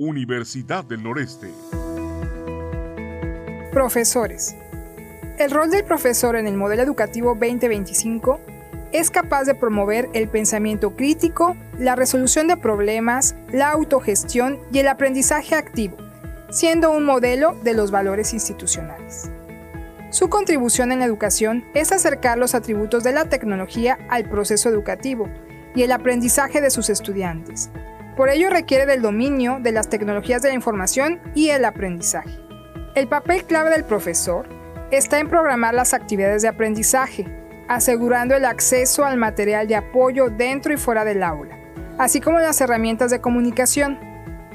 Universidad del Noreste. Profesores. El rol del profesor en el modelo educativo 2025 es capaz de promover el pensamiento crítico, la resolución de problemas, la autogestión y el aprendizaje activo, siendo un modelo de los valores institucionales. Su contribución en la educación es acercar los atributos de la tecnología al proceso educativo y el aprendizaje de sus estudiantes, por ello requiere del dominio de las tecnologías de la información y el aprendizaje. El papel clave del profesor está en programar las actividades de aprendizaje, asegurando el acceso al material de apoyo dentro y fuera del aula, así como las herramientas de comunicación.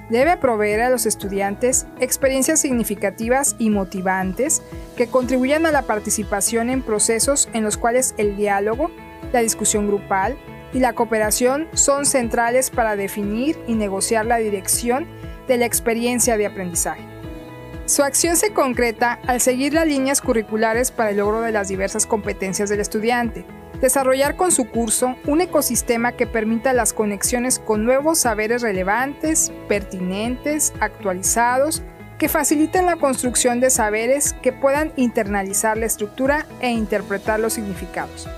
Debe proveer a los estudiantes experiencias significativas y motivantes que contribuyan a la participación en procesos en los cuales el diálogo, la discusión grupal, y la cooperación son centrales para definir y negociar la dirección de la experiencia de aprendizaje. Su acción se concreta al seguir las líneas curriculares para el logro de las diversas competencias del estudiante, desarrollar con su curso un ecosistema que permita las conexiones con nuevos saberes relevantes, pertinentes, actualizados, que faciliten la construcción de saberes que puedan internalizar la estructura e interpretar los significados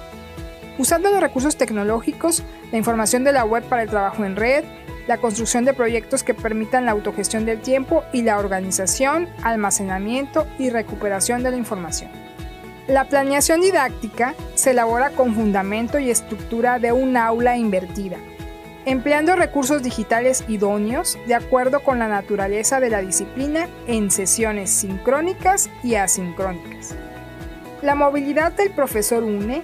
usando los recursos tecnológicos, la información de la web para el trabajo en red, la construcción de proyectos que permitan la autogestión del tiempo y la organización, almacenamiento y recuperación de la información. La planeación didáctica se elabora con fundamento y estructura de un aula invertida, empleando recursos digitales idóneos de acuerdo con la naturaleza de la disciplina en sesiones sincrónicas y asincrónicas. La movilidad del profesor UNE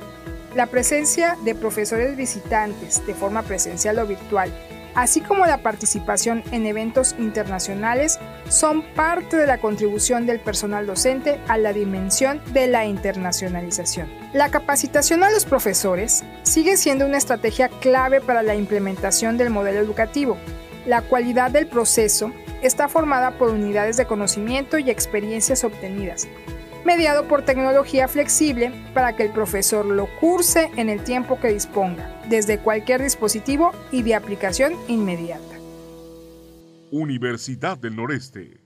la presencia de profesores visitantes de forma presencial o virtual, así como la participación en eventos internacionales, son parte de la contribución del personal docente a la dimensión de la internacionalización. La capacitación a los profesores sigue siendo una estrategia clave para la implementación del modelo educativo. La cualidad del proceso está formada por unidades de conocimiento y experiencias obtenidas, mediado por tecnología flexible para que el profesor lo curse en el tiempo que disponga, desde cualquier dispositivo y de aplicación inmediata. Universidad del Noreste.